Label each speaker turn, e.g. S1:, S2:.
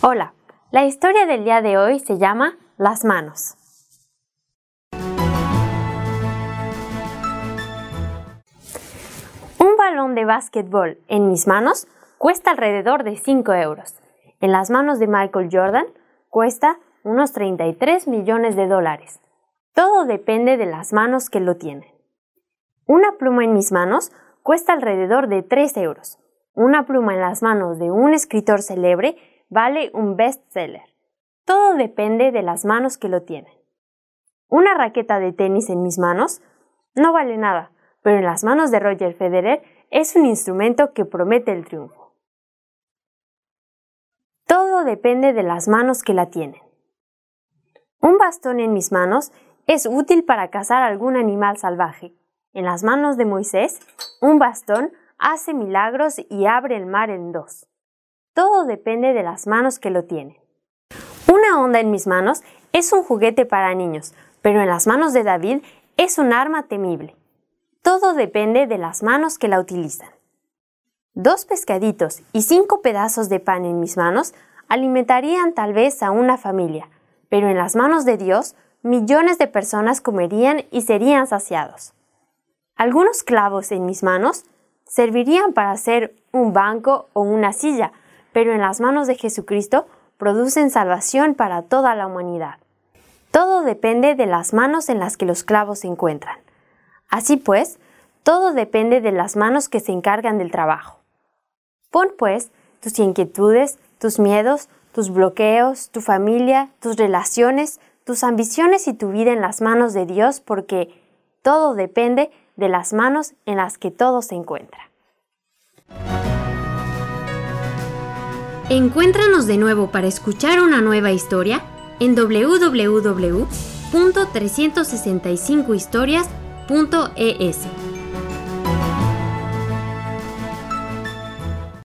S1: Hola, la historia del día de hoy se llama Las manos. Un balón de básquetbol en mis manos cuesta alrededor de 5 euros. En las manos de Michael Jordan cuesta unos 33 millones de dólares. Todo depende de las manos que lo tienen. Una pluma en mis manos cuesta alrededor de 3 euros. Una pluma en las manos de un escritor célebre vale un bestseller. Todo depende de las manos que lo tienen. Una raqueta de tenis en mis manos no vale nada, pero en las manos de Roger Federer es un instrumento que promete el triunfo. Todo depende de las manos que la tienen. Un bastón en mis manos es útil para cazar algún animal salvaje. En las manos de Moisés, un bastón hace milagros y abre el mar en dos. Todo depende de las manos que lo tienen. Una onda en mis manos es un juguete para niños, pero en las manos de David es un arma temible. Todo depende de las manos que la utilizan. Dos pescaditos y cinco pedazos de pan en mis manos alimentarían tal vez a una familia, pero en las manos de Dios millones de personas comerían y serían saciados. Algunos clavos en mis manos servirían para hacer un banco o una silla, pero en las manos de Jesucristo producen salvación para toda la humanidad. Todo depende de las manos en las que los clavos se encuentran. Así pues, todo depende de las manos que se encargan del trabajo. Pon pues tus inquietudes, tus miedos, tus bloqueos, tu familia, tus relaciones, tus ambiciones y tu vida en las manos de Dios porque todo depende de las manos en las que todo se encuentra.
S2: Encuéntranos de nuevo para escuchar una nueva historia en www.365historias.es.